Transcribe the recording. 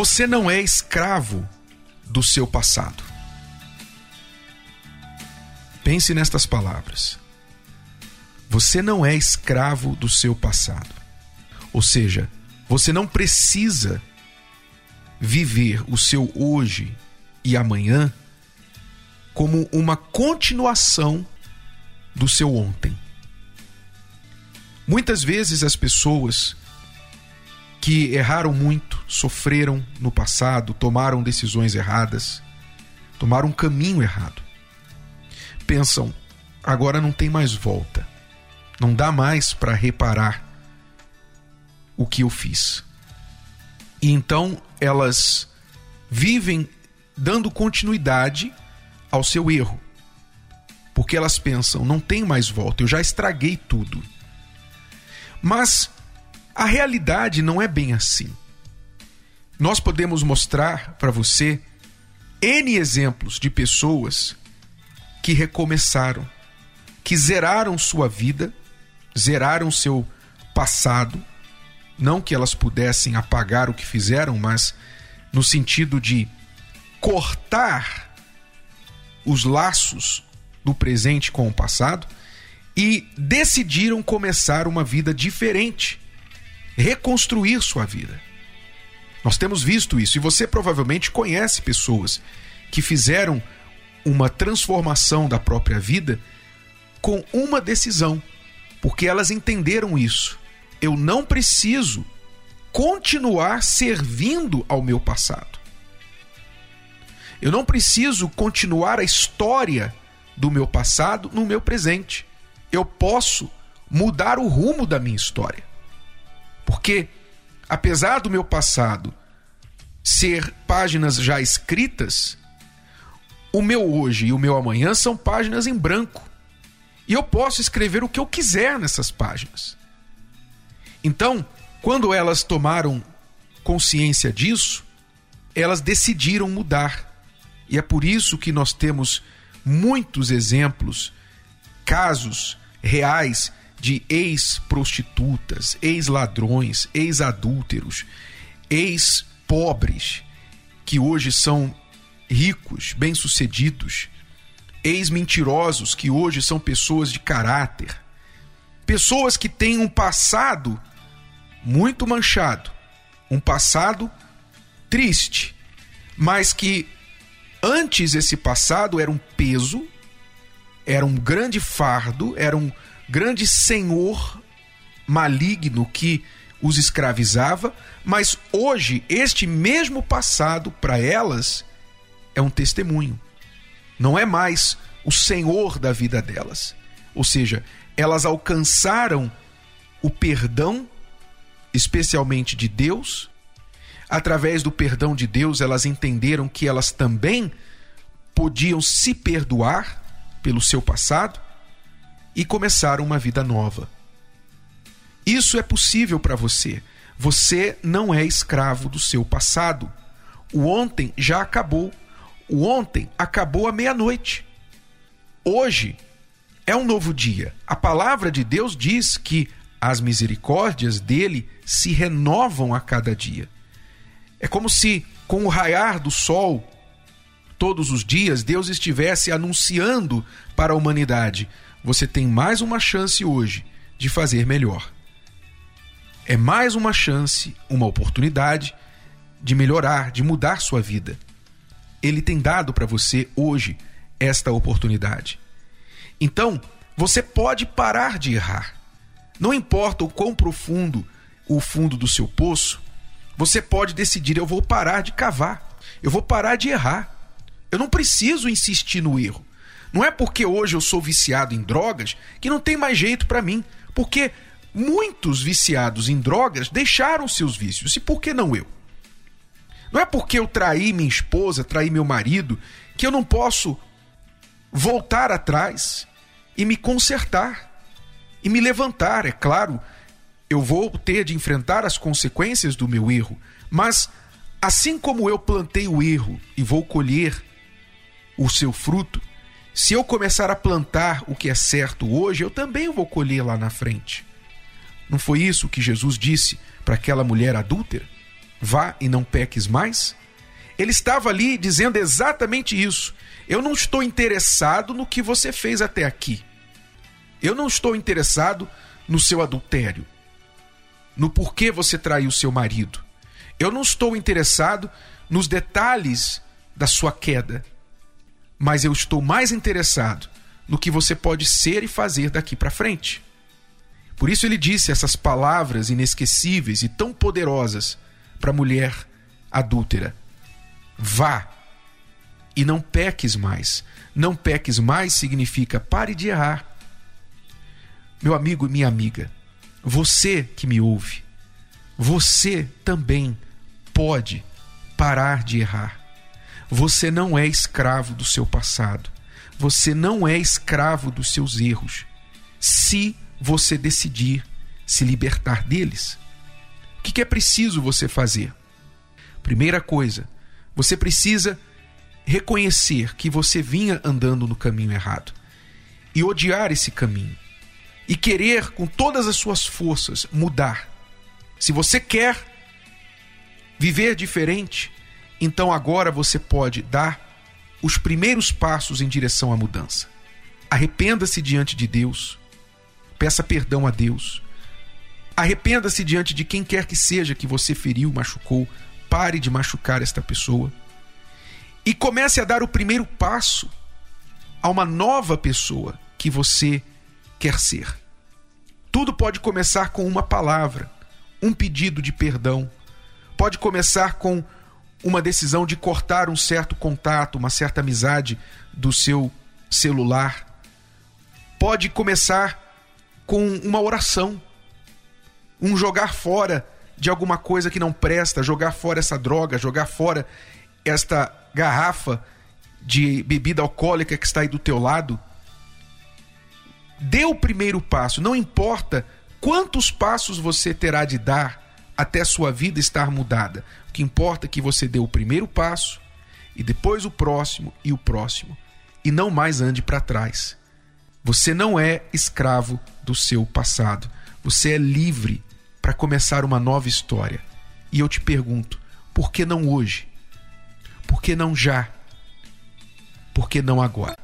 Você não é escravo do seu passado. Pense nestas palavras. Você não é escravo do seu passado. Ou seja, você não precisa viver o seu hoje e amanhã como uma continuação do seu ontem. Muitas vezes as pessoas que erraram muito, sofreram no passado, tomaram decisões erradas, tomaram um caminho errado. Pensam, agora não tem mais volta. Não dá mais para reparar o que eu fiz. E então elas vivem dando continuidade ao seu erro. Porque elas pensam, não tem mais volta, eu já estraguei tudo. Mas a realidade não é bem assim. Nós podemos mostrar para você N exemplos de pessoas que recomeçaram, que zeraram sua vida, zeraram seu passado, não que elas pudessem apagar o que fizeram, mas no sentido de cortar os laços do presente com o passado e decidiram começar uma vida diferente, reconstruir sua vida. Nós temos visto isso e você provavelmente conhece pessoas que fizeram uma transformação da própria vida com uma decisão, porque elas entenderam isso. Eu não preciso continuar servindo ao meu passado. Eu não preciso continuar a história do meu passado no meu presente. Eu posso mudar o rumo da minha história. Porque, apesar do meu passado ser páginas já escritas, o meu hoje e o meu amanhã são páginas em branco. E eu posso escrever o que eu quiser nessas páginas. Então, quando elas tomaram consciência disso, elas decidiram mudar. E é por isso que nós temos muitos exemplos, casos reais de ex-prostitutas, ex-ladrões, ex-adúlteros, ex-pobres, que hoje são ricos, bem-sucedidos, ex-mentirosos, que hoje são pessoas de caráter, pessoas que têm um passado muito manchado, um passado triste, mas que Antes, esse passado era um peso, era um grande fardo, era um grande senhor maligno que os escravizava, mas hoje, este mesmo passado, para elas, é um testemunho. Não é mais o senhor da vida delas. Ou seja, elas alcançaram o perdão, especialmente de Deus, através do perdão de Deus, elas entenderam que elas também podiam se perdoar pelo seu passado e começaram uma vida nova. Isso é possível para você. Você não é escravo do seu passado. O ontem já acabou. O ontem acabou à meia-noite. Hoje é um novo dia. A palavra de Deus diz que as misericórdias dele se renovam a cada dia. É como se, com o raiar do sol, todos os dias, Deus estivesse anunciando para a humanidade: você tem mais uma chance hoje de fazer melhor. É mais uma chance, uma oportunidade de melhorar, de mudar sua vida. Ele tem dado para você hoje esta oportunidade. Então, você pode parar de errar. Não importa o quão profundo o fundo do seu poço, você pode decidir: eu vou parar de cavar, eu vou parar de errar. Eu não preciso insistir no erro. Não é porque hoje eu sou viciado em drogas que não tem mais jeito para mim, porque muitos viciados em drogas deixaram seus vícios, e por que não eu? Não é porque eu traí minha esposa, traí meu marido, que eu não posso voltar atrás e me consertar e me levantar, é claro, eu vou ter de enfrentar as consequências do meu erro, mas assim como eu plantei o erro e vou colher o seu fruto, se eu começar a plantar o que é certo hoje, eu também vou colher lá na frente. Não foi isso que Jesus disse para aquela mulher adúltera? Vá e não peques mais? Ele estava ali dizendo exatamente isso. Eu não estou interessado no que você fez até aqui. Eu não estou interessado no seu adultério, no porquê você traiu seu marido. Eu não estou interessado nos detalhes da sua queda, mas eu estou mais interessado no que você pode ser e fazer daqui para frente. Por isso ele disse essas palavras inesquecíveis e tão poderosas para a mulher adúltera: Vá e não peques mais. Não peques mais significa pare de errar. Meu amigo e minha amiga, você que me ouve, você também pode parar de errar. Você não é escravo do seu passado. Você não é escravo dos seus erros. Se você decidir se libertar deles. O que é preciso você fazer? Primeira coisa, você precisa reconhecer que você vinha andando no caminho errado e odiar esse caminho e querer com todas as suas forças mudar. Se você quer viver diferente, então agora você pode dar os primeiros passos em direção à mudança. Arrependa-se diante de Deus, peça perdão a Deus. Arrependa-se diante de quem quer que seja que você feriu, machucou. Pare de machucar esta pessoa e comece a dar o primeiro passo a uma nova pessoa que você quer ser. Tudo pode começar com uma palavra, um pedido de perdão. Pode começar com uma decisão de cortar um certo contato, uma certa amizade do seu celular. Pode começar com uma oração, um jogar fora de alguma coisa que não presta, jogar fora essa droga, jogar fora esta garrafa de bebida alcoólica que está aí do teu lado, dê o primeiro passo, não importa quantos passos você terá de dar até sua vida estar mudada. O que importa é que você dê o primeiro passo e depois o próximo e o próximo e não mais ande para trás. Você não é escravo do seu passado. Você é livre para começar uma nova história. E eu te pergunto, por que não hoje? Por que não já? Por que não agora?